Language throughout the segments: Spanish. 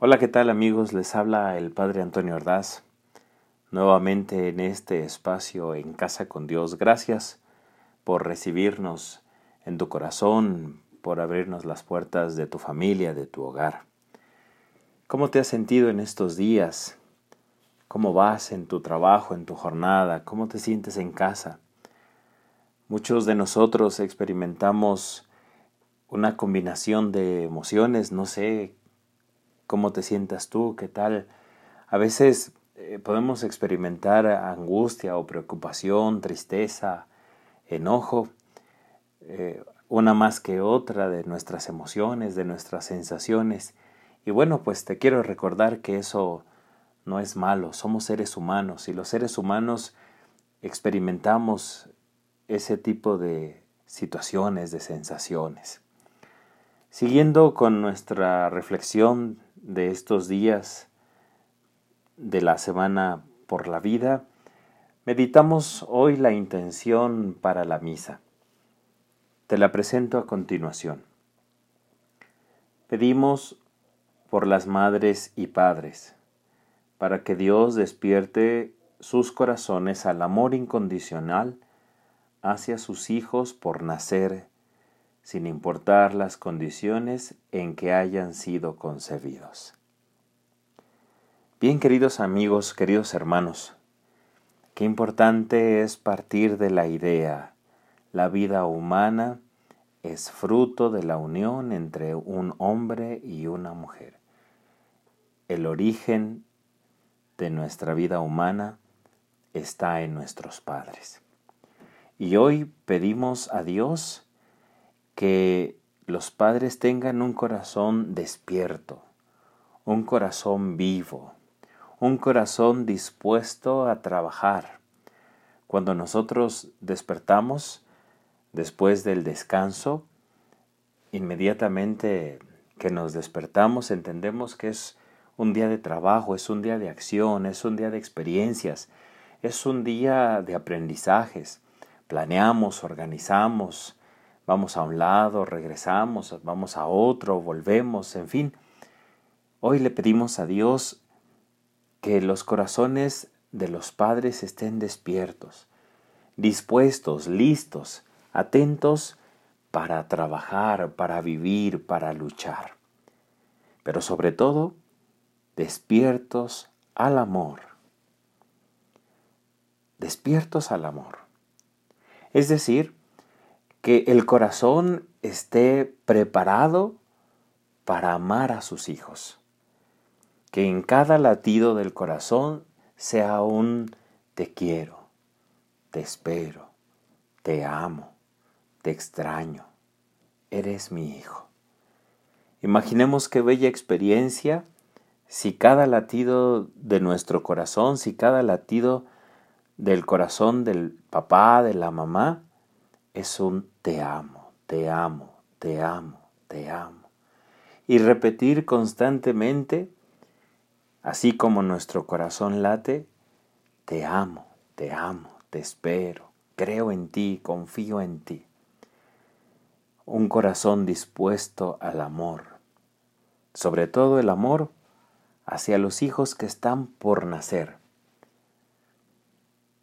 Hola, ¿qué tal amigos? Les habla el Padre Antonio Ordaz, nuevamente en este espacio en Casa con Dios. Gracias por recibirnos en tu corazón, por abrirnos las puertas de tu familia, de tu hogar. ¿Cómo te has sentido en estos días? ¿Cómo vas en tu trabajo, en tu jornada? ¿Cómo te sientes en casa? Muchos de nosotros experimentamos una combinación de emociones, no sé cómo te sientas tú, qué tal. A veces eh, podemos experimentar angustia o preocupación, tristeza, enojo, eh, una más que otra de nuestras emociones, de nuestras sensaciones. Y bueno, pues te quiero recordar que eso no es malo, somos seres humanos y los seres humanos experimentamos ese tipo de situaciones, de sensaciones. Siguiendo con nuestra reflexión de estos días de la semana por la vida, meditamos hoy la intención para la misa. Te la presento a continuación. Pedimos por las madres y padres, para que Dios despierte sus corazones al amor incondicional hacia sus hijos por nacer, sin importar las condiciones en que hayan sido concebidos. Bien queridos amigos, queridos hermanos, qué importante es partir de la idea, la vida humana es fruto de la unión entre un hombre y una mujer. El origen de nuestra vida humana está en nuestros padres. Y hoy pedimos a Dios que los padres tengan un corazón despierto, un corazón vivo, un corazón dispuesto a trabajar. Cuando nosotros despertamos, después del descanso, inmediatamente que nos despertamos entendemos que es un día de trabajo, es un día de acción, es un día de experiencias, es un día de aprendizajes planeamos, organizamos, vamos a un lado, regresamos, vamos a otro, volvemos, en fin. Hoy le pedimos a Dios que los corazones de los padres estén despiertos, dispuestos, listos, atentos para trabajar, para vivir, para luchar. Pero sobre todo, despiertos al amor. Despiertos al amor. Es decir, que el corazón esté preparado para amar a sus hijos. Que en cada latido del corazón sea un te quiero, te espero, te amo, te extraño, eres mi hijo. Imaginemos qué bella experiencia si cada latido de nuestro corazón, si cada latido del corazón del papá, de la mamá, es un te amo, te amo, te amo, te amo. Y repetir constantemente, así como nuestro corazón late, te amo, te amo, te espero, creo en ti, confío en ti. Un corazón dispuesto al amor, sobre todo el amor hacia los hijos que están por nacer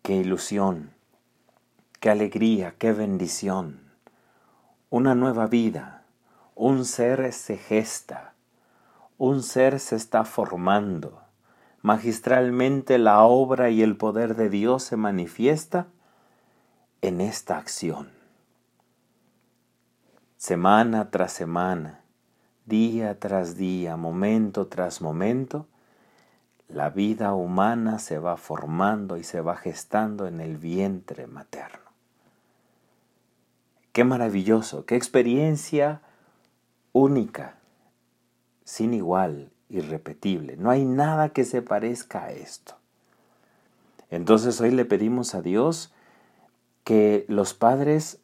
Qué ilusión, qué alegría, qué bendición. Una nueva vida, un ser se gesta, un ser se está formando. Magistralmente la obra y el poder de Dios se manifiesta en esta acción. Semana tras semana, día tras día, momento tras momento, la vida humana se va formando y se va gestando en el vientre materno. Qué maravilloso, qué experiencia única, sin igual, irrepetible. No hay nada que se parezca a esto. Entonces hoy le pedimos a Dios que los padres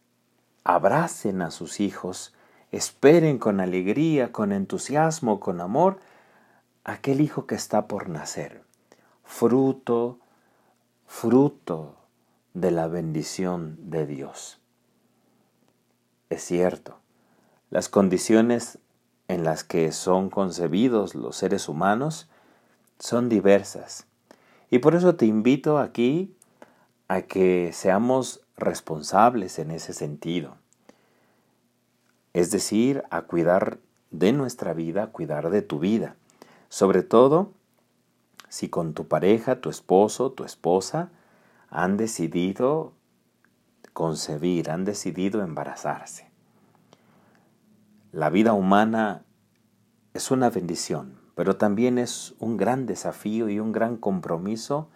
abracen a sus hijos, esperen con alegría, con entusiasmo, con amor, aquel hijo que está por nacer, fruto, fruto de la bendición de Dios. Es cierto, las condiciones en las que son concebidos los seres humanos son diversas. Y por eso te invito aquí a que seamos responsables en ese sentido. Es decir, a cuidar de nuestra vida, a cuidar de tu vida. Sobre todo si con tu pareja, tu esposo, tu esposa han decidido concebir, han decidido embarazarse. La vida humana es una bendición, pero también es un gran desafío y un gran compromiso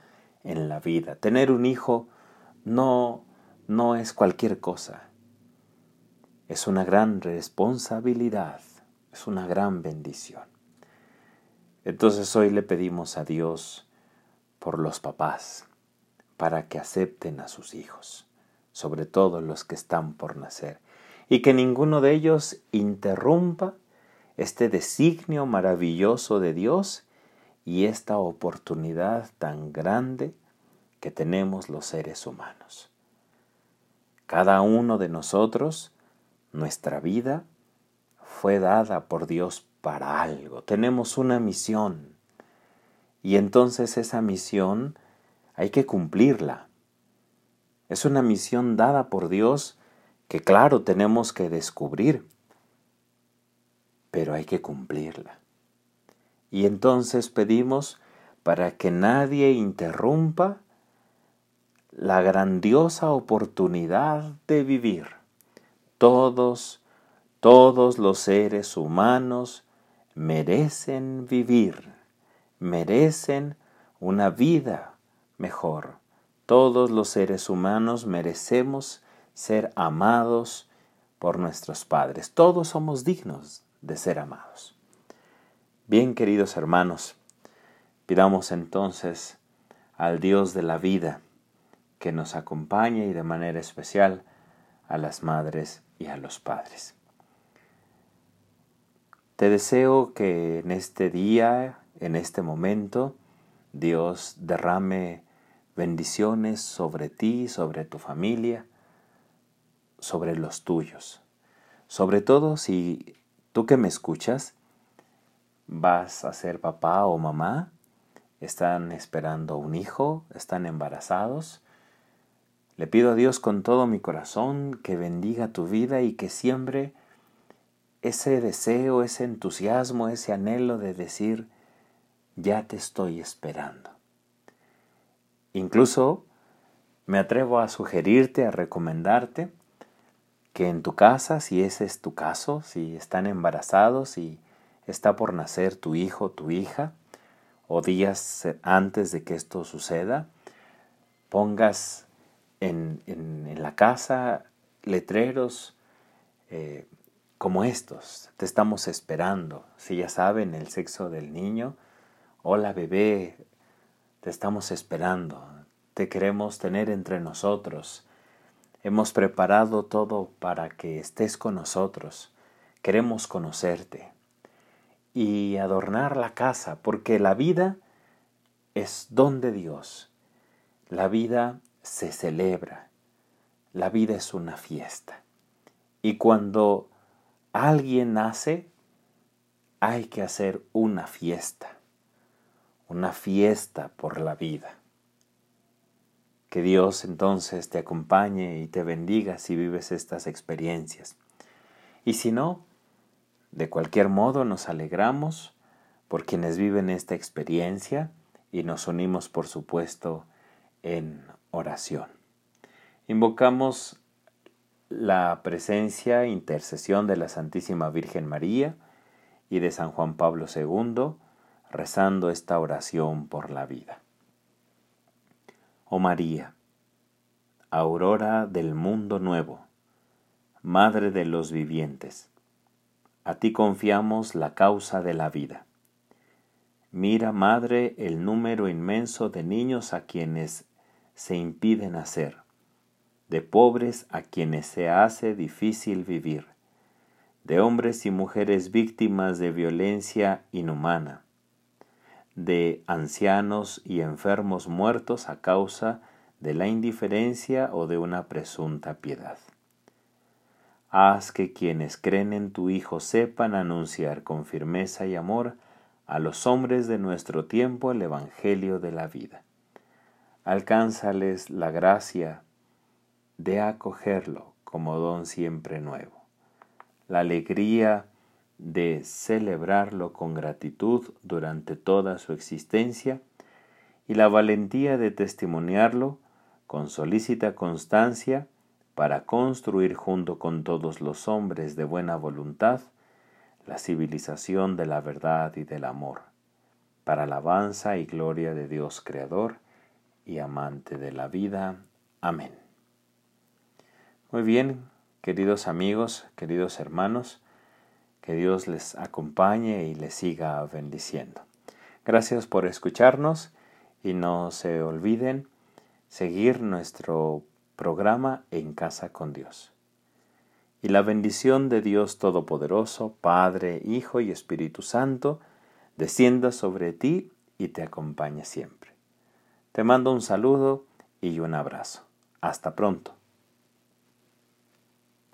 en la vida. Tener un hijo no, no es cualquier cosa. Es una gran responsabilidad, es una gran bendición. Entonces hoy le pedimos a Dios por los papás, para que acepten a sus hijos, sobre todo los que están por nacer, y que ninguno de ellos interrumpa este designio maravilloso de Dios y esta oportunidad tan grande que tenemos los seres humanos. Cada uno de nosotros, nuestra vida, fue dada por Dios para algo. Tenemos una misión. Y entonces esa misión hay que cumplirla. Es una misión dada por Dios que claro tenemos que descubrir, pero hay que cumplirla. Y entonces pedimos para que nadie interrumpa la grandiosa oportunidad de vivir. Todos, todos los seres humanos merecen vivir, merecen una vida mejor. Todos los seres humanos merecemos ser amados por nuestros padres. Todos somos dignos de ser amados. Bien, queridos hermanos, pidamos entonces al Dios de la vida que nos acompañe y de manera especial a las madres y a los padres. Te deseo que en este día, en este momento, Dios derrame bendiciones sobre ti, sobre tu familia, sobre los tuyos. Sobre todo si tú que me escuchas vas a ser papá o mamá, están esperando un hijo, están embarazados. Le pido a Dios con todo mi corazón que bendiga tu vida y que siempre ese deseo, ese entusiasmo, ese anhelo de decir, ya te estoy esperando. Incluso me atrevo a sugerirte, a recomendarte que en tu casa, si ese es tu caso, si están embarazados y está por nacer tu hijo, tu hija, o días antes de que esto suceda, pongas en, la casa letreros eh, como estos. Te estamos esperando. Si ya saben el sexo del niño, Hola bebé, te estamos esperando, te queremos tener entre nosotros. Hemos preparado todo para que estés con nosotros. Queremos conocerte y adornar la casa, porque la vida es don de Dios. La vida se celebra. La vida es una fiesta. Y cuando alguien nace, hay que hacer una fiesta una fiesta por la vida. Que Dios entonces te acompañe y te bendiga si vives estas experiencias. Y si no, de cualquier modo nos alegramos por quienes viven esta experiencia y nos unimos, por supuesto, en oración. Invocamos la presencia e intercesión de la Santísima Virgen María y de San Juan Pablo II, rezando esta oración por la vida. Oh María, aurora del mundo nuevo, Madre de los vivientes, a ti confiamos la causa de la vida. Mira, Madre, el número inmenso de niños a quienes se impide nacer, de pobres a quienes se hace difícil vivir, de hombres y mujeres víctimas de violencia inhumana, de ancianos y enfermos muertos a causa de la indiferencia o de una presunta piedad. Haz que quienes creen en tu Hijo sepan anunciar con firmeza y amor a los hombres de nuestro tiempo el Evangelio de la vida. Alcánzales la gracia de acogerlo como don siempre nuevo, la alegría de celebrarlo con gratitud durante toda su existencia y la valentía de testimoniarlo con solícita constancia para construir junto con todos los hombres de buena voluntad la civilización de la verdad y del amor, para alabanza y gloria de Dios Creador y amante de la vida. Amén. Muy bien, queridos amigos, queridos hermanos, que Dios les acompañe y les siga bendiciendo. Gracias por escucharnos y no se olviden seguir nuestro programa En Casa con Dios. Y la bendición de Dios Todopoderoso, Padre, Hijo y Espíritu Santo, descienda sobre ti y te acompañe siempre. Te mando un saludo y un abrazo. Hasta pronto.